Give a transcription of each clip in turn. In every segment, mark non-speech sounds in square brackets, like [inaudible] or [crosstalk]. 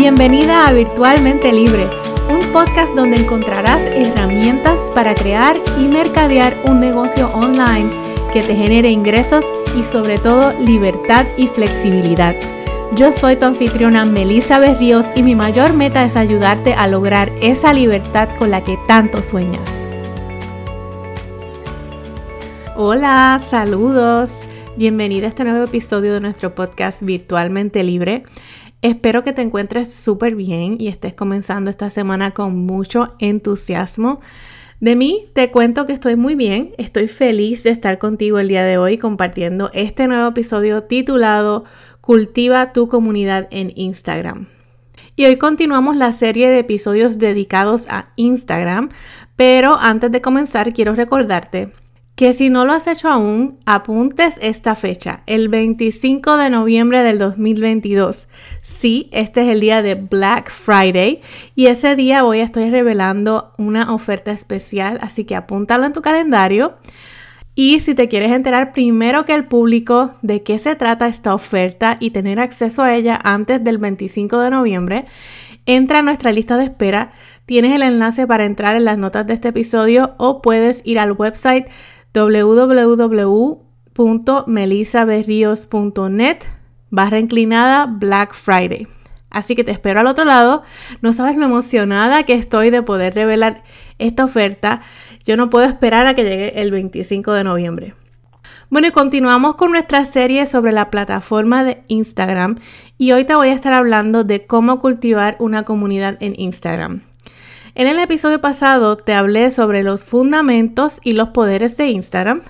Bienvenida a Virtualmente Libre, un podcast donde encontrarás herramientas para crear y mercadear un negocio online que te genere ingresos y sobre todo libertad y flexibilidad. Yo soy tu anfitriona Melissa Berríos y mi mayor meta es ayudarte a lograr esa libertad con la que tanto sueñas. Hola, saludos. Bienvenida a este nuevo episodio de nuestro podcast Virtualmente Libre. Espero que te encuentres súper bien y estés comenzando esta semana con mucho entusiasmo. De mí te cuento que estoy muy bien, estoy feliz de estar contigo el día de hoy compartiendo este nuevo episodio titulado Cultiva tu comunidad en Instagram. Y hoy continuamos la serie de episodios dedicados a Instagram, pero antes de comenzar quiero recordarte que si no lo has hecho aún, apuntes esta fecha, el 25 de noviembre del 2022. Sí, este es el día de Black Friday y ese día voy a estar revelando una oferta especial, así que apúntalo en tu calendario. Y si te quieres enterar primero que el público de qué se trata esta oferta y tener acceso a ella antes del 25 de noviembre, entra a nuestra lista de espera. Tienes el enlace para entrar en las notas de este episodio o puedes ir al website www.melisaberrios.net barra inclinada Black Friday. Así que te espero al otro lado. No sabes lo emocionada que estoy de poder revelar esta oferta. Yo no puedo esperar a que llegue el 25 de noviembre. Bueno, y continuamos con nuestra serie sobre la plataforma de Instagram y hoy te voy a estar hablando de cómo cultivar una comunidad en Instagram. En el episodio pasado te hablé sobre los fundamentos y los poderes de Instagram.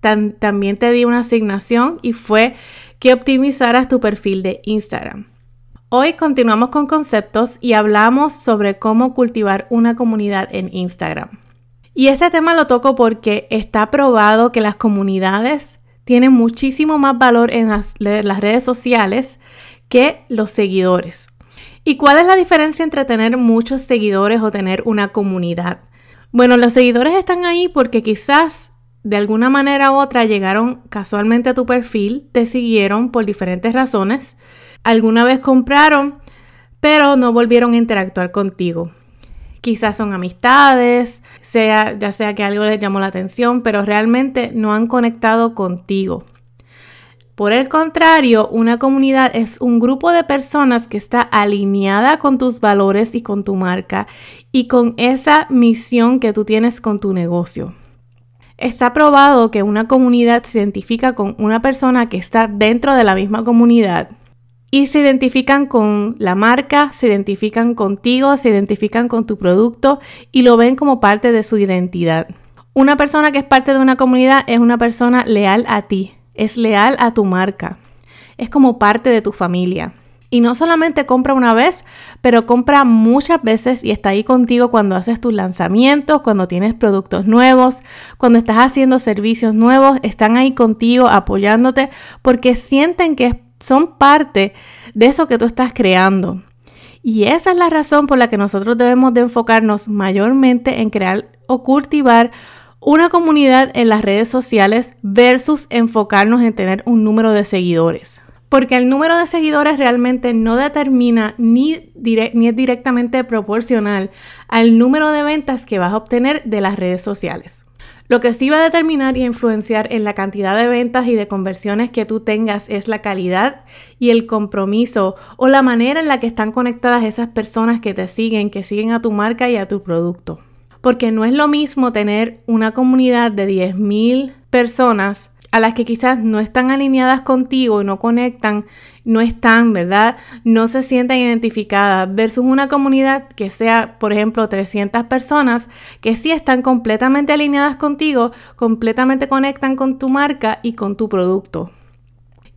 también te di una asignación y fue que optimizaras tu perfil de Instagram. Hoy continuamos con conceptos y hablamos sobre cómo cultivar una comunidad en Instagram. Y este tema lo toco porque está probado que las comunidades tienen muchísimo más valor en las redes sociales que los seguidores. ¿Y cuál es la diferencia entre tener muchos seguidores o tener una comunidad? Bueno, los seguidores están ahí porque quizás de alguna manera u otra llegaron casualmente a tu perfil, te siguieron por diferentes razones, alguna vez compraron, pero no volvieron a interactuar contigo. Quizás son amistades, sea, ya sea que algo les llamó la atención, pero realmente no han conectado contigo. Por el contrario, una comunidad es un grupo de personas que está alineada con tus valores y con tu marca y con esa misión que tú tienes con tu negocio. Está probado que una comunidad se identifica con una persona que está dentro de la misma comunidad y se identifican con la marca, se identifican contigo, se identifican con tu producto y lo ven como parte de su identidad. Una persona que es parte de una comunidad es una persona leal a ti, es leal a tu marca, es como parte de tu familia. Y no solamente compra una vez, pero compra muchas veces y está ahí contigo cuando haces tus lanzamientos, cuando tienes productos nuevos, cuando estás haciendo servicios nuevos, están ahí contigo apoyándote porque sienten que son parte de eso que tú estás creando. Y esa es la razón por la que nosotros debemos de enfocarnos mayormente en crear o cultivar una comunidad en las redes sociales versus enfocarnos en tener un número de seguidores. Porque el número de seguidores realmente no determina ni, es directamente proporcional al número de ventas que vas a obtener de las redes sociales. Lo que sí va a determinar y influenciar en la cantidad de ventas y de conversiones que tú tengas es la calidad y el compromiso o la manera en la que están conectadas esas personas que te siguen, que siguen a tu marca y a tu producto porque no es lo mismo tener una comunidad de 10.000 personas a las que quizás no están alineadas contigo y no conectan, no están, ¿verdad? No se sienten identificadas versus una comunidad que sea, por ejemplo, 300 personas que sí están completamente alineadas contigo, completamente conectan con tu marca y con tu producto.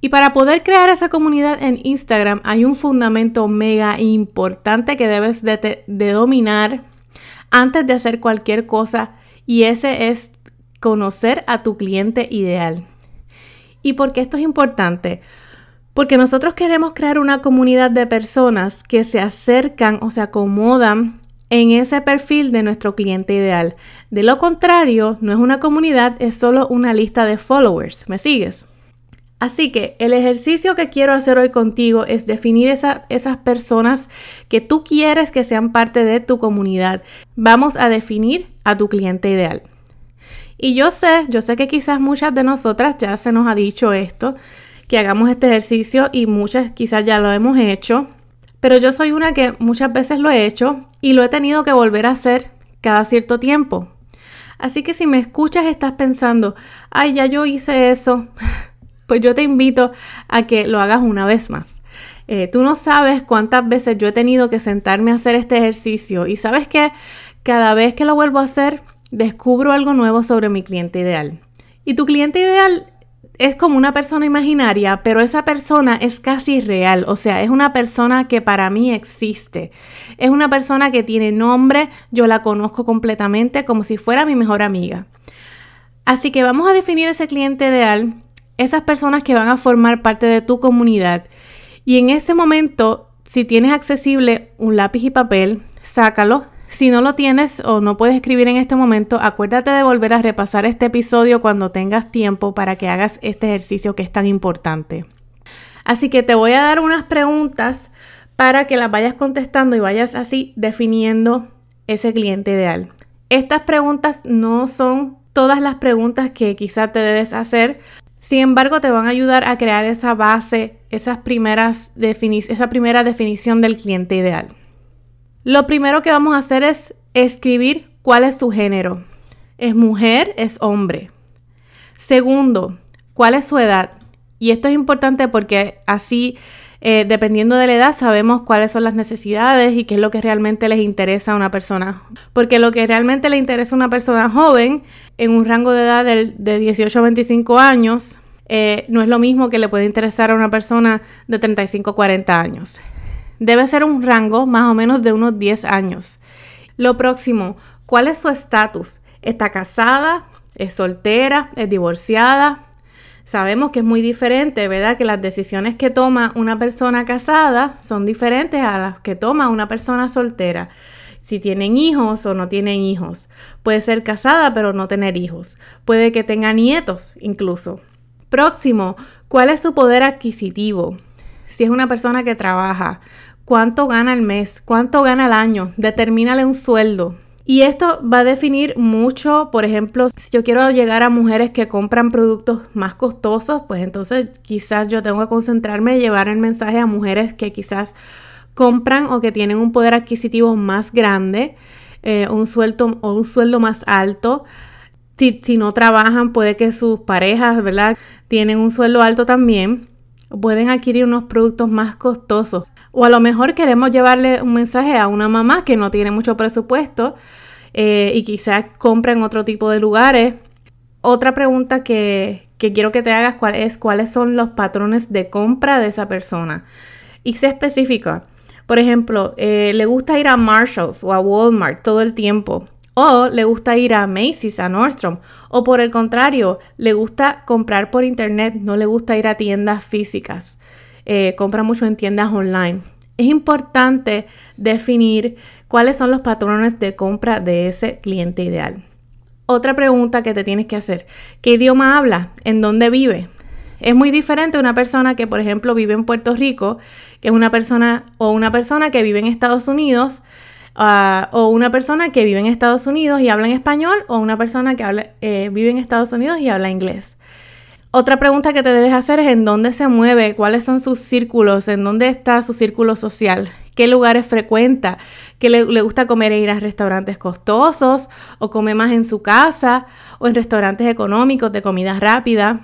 Y para poder crear esa comunidad en Instagram hay un fundamento mega importante que debes de, dominar antes de hacer cualquier cosa y ese es conocer a tu cliente ideal. ¿Y por qué esto es importante? Porque nosotros queremos crear una comunidad de personas que se acercan o se acomodan en ese perfil de nuestro cliente ideal. De lo contrario, no es una comunidad, es solo una lista de followers. ¿Me sigues? Así que el ejercicio que quiero hacer hoy contigo es definir esas personas que tú quieres que sean parte de tu comunidad. Vamos a definir a tu cliente ideal. Y yo sé, yo sé que quizás muchas de nosotras ya se nos ha dicho esto, que hagamos este ejercicio y muchas quizás ya lo hemos hecho, pero yo soy una que muchas veces lo he hecho y lo he tenido que volver a hacer cada cierto tiempo. Así que si me escuchas estás pensando, ay, ya yo hice eso, [laughs] pues yo te invito a que lo hagas una vez más. Eh, tú no sabes cuántas veces yo he tenido que sentarme a hacer este ejercicio y sabes que cada vez que lo vuelvo a hacer, descubro algo nuevo sobre mi cliente ideal. Y tu cliente ideal es como una persona imaginaria, pero esa persona es casi real, o sea, es una persona que para mí existe. Es una persona que tiene nombre, yo la conozco completamente como si fuera mi mejor amiga. Así que vamos a definir ese cliente ideal esas personas que van a formar parte de tu comunidad. Y en ese momento, si tienes accesible un lápiz y papel, sácalo. Si no lo tienes o no puedes escribir en este momento, acuérdate de volver a repasar este episodio cuando tengas tiempo para que hagas este ejercicio que es tan importante. Así que te voy a dar unas preguntas para que las vayas contestando y vayas así definiendo ese cliente ideal. Estas preguntas no son todas las preguntas que quizá te debes hacer, sin embargo, te van a ayudar a crear esa base, esas primeras esa primera definición del cliente ideal. Lo primero que vamos a hacer es escribir cuál es su género. ¿Es mujer? ¿Es hombre? Segundo, ¿cuál es su edad? Y esto es importante porque así, eh, dependiendo de la edad, sabemos cuáles son las necesidades y qué es lo que realmente les interesa a una persona. Porque lo que realmente le interesa a una persona joven en un rango de edad de, 18 a 25 años, eh, no es lo mismo que le puede interesar a una persona de 35 a 40 años. Debe ser un rango más o menos de unos 10 años. Lo próximo, ¿cuál es su estatus? ¿Está casada? ¿Es soltera? ¿Es divorciada? Sabemos que es muy diferente, ¿verdad? Que las decisiones que toma una persona casada son diferentes a las que toma una persona soltera si tienen hijos o no tienen hijos. Puede ser casada pero no tener hijos. Puede que tenga nietos incluso. Próximo, ¿cuál es su poder adquisitivo? Si es una persona que trabaja, ¿cuánto gana al mes? ¿Cuánto gana al año? Determínale un sueldo. Y esto va a definir mucho, por ejemplo, si yo quiero llegar a mujeres que compran productos más costosos, pues entonces quizás yo tengo que concentrarme en llevar el mensaje a mujeres que quizás compran o que tienen un poder adquisitivo más grande, eh, un sueldo o un sueldo más alto. Si, si, no trabajan, puede que sus parejas, ¿verdad? Tienen un sueldo alto también. Pueden adquirir unos productos más costosos. O a lo mejor queremos llevarle un mensaje a una mamá que no tiene mucho presupuesto eh, y quizás compra en otro tipo de lugares. Otra pregunta que, que quiero que te hagas cuál es cuáles son los patrones de compra de esa persona. Y sé específica. Por ejemplo, eh, le gusta ir a Marshalls o a Walmart todo el tiempo. O le gusta ir a Macy's, a Nordstrom. O por el contrario, le gusta comprar por internet, no le gusta ir a tiendas físicas. Eh, compra mucho en tiendas online. Es importante definir cuáles son los patrones de compra de ese cliente ideal. Otra pregunta que te tienes que hacer, ¿qué idioma habla? ¿En dónde vive? Es muy diferente una persona que, por ejemplo, vive en Puerto Rico, que es una persona o una persona que vive en Estados Unidos, ah, o una persona que vive en Estados Unidos y habla en español, o una persona que eh, vive en Estados Unidos y habla inglés. Otra pregunta que te debes hacer es en dónde se mueve, cuáles son sus círculos, en dónde está su círculo social, qué lugares frecuenta, qué le, le, gusta comer e ir a restaurantes costosos o come más en su casa o en restaurantes económicos de comida rápida.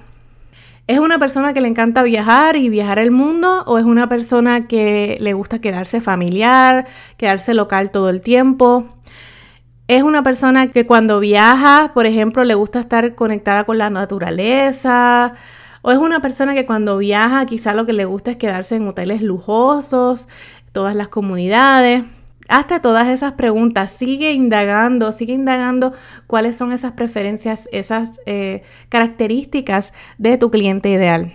¿Es una persona que le encanta viajar y viajar el mundo o es una persona que le gusta quedarse familiar, quedarse local todo el tiempo? ¿Es una persona que cuando viaja, por ejemplo, le gusta estar conectada con la naturaleza? ¿O es una persona que cuando viaja quizá lo que le gusta es quedarse en hoteles lujosos, todas las comunidades? Hazte todas esas preguntas, sigue indagando, sigue indagando cuáles son esas preferencias, esas eh, características de tu cliente ideal.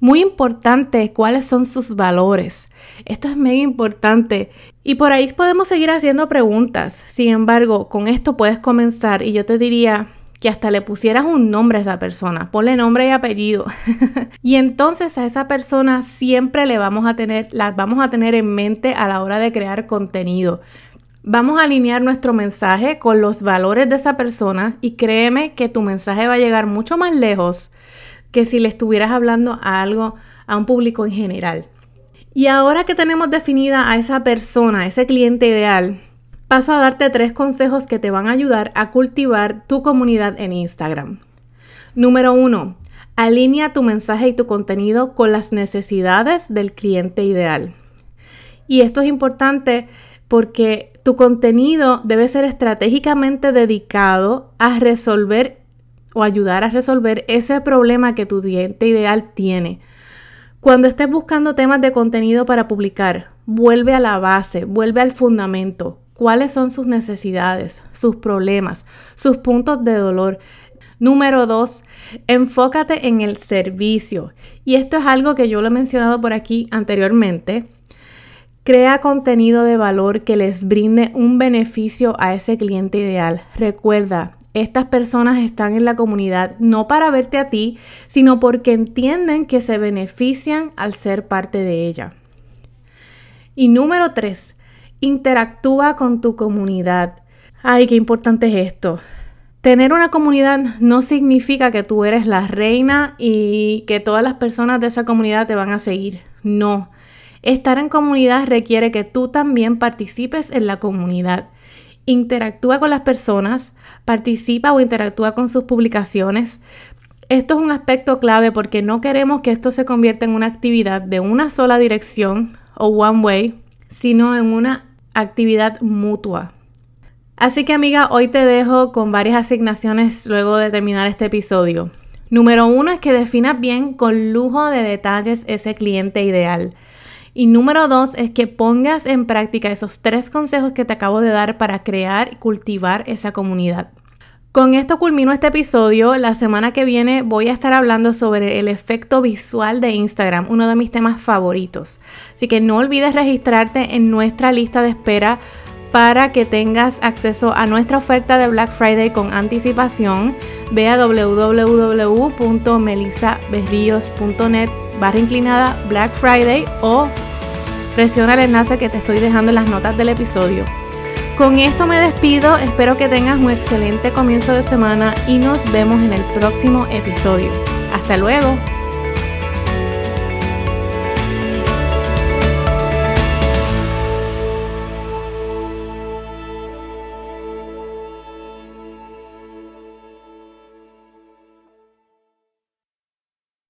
Muy importante, cuáles son sus valores. Esto es muy importante. Y por ahí podemos seguir haciendo preguntas. Sin embargo, con esto puedes comenzar y yo te diría que hasta le pusieras un nombre a esa persona, ponle nombre y apellido. [laughs] y entonces a esa persona siempre le vamos a tener, las vamos a tener en mente a la hora de crear contenido. Vamos a alinear nuestro mensaje con los valores de esa persona y créeme que tu mensaje va a llegar mucho más lejos que si le estuvieras hablando a algo, a un público en general. Y ahora que tenemos definida a esa persona, ese cliente ideal, paso a darte tres consejos que te van a ayudar a cultivar tu comunidad en Instagram. Número uno, alinea tu mensaje y tu contenido con las necesidades del cliente ideal. Y esto es importante porque tu contenido debe ser estratégicamente dedicado a resolver o ayudar a resolver ese problema que tu cliente ideal tiene. Cuando estés buscando temas de contenido para publicar, vuelve a la base, vuelve al fundamento cuáles son sus necesidades, sus problemas, sus puntos de dolor. Número dos, enfócate en el servicio. Y esto es algo que yo lo he mencionado por aquí anteriormente. Crea contenido de valor que les brinde un beneficio a ese cliente ideal. Recuerda, estas personas están en la comunidad no para verte a ti, sino porque entienden que se benefician al ser parte de ella. Y número tres, Interactúa con tu comunidad. Ay, qué importante es esto. Tener una comunidad no significa que tú eres la reina y que todas las personas de esa comunidad te van a seguir. No. Estar en comunidad requiere que tú también participes en la comunidad. Interactúa con las personas, participa o interactúa con sus publicaciones. Esto es un aspecto clave porque no queremos que esto se convierta en una actividad de una sola dirección o one way, sino en una actividad mutua. Así que amiga, hoy te dejo con varias asignaciones luego de terminar este episodio. Número uno es que definas bien con lujo de detalles ese cliente ideal. Y número dos es que pongas en práctica esos tres consejos que te acabo de dar para crear y cultivar esa comunidad. Con esto culmino este episodio. La semana que viene voy a estar hablando sobre el efecto visual de Instagram, uno de mis temas favoritos. Así que no olvides registrarte en nuestra lista de espera para que tengas acceso a nuestra oferta de Black Friday con anticipación. Ve a www.melisaberrios.net barra inclinada Black Friday o presiona el enlace que te estoy dejando en las notas del episodio. Con esto me despido, espero que tengas un excelente comienzo de semana y nos vemos en el próximo episodio. Hasta luego.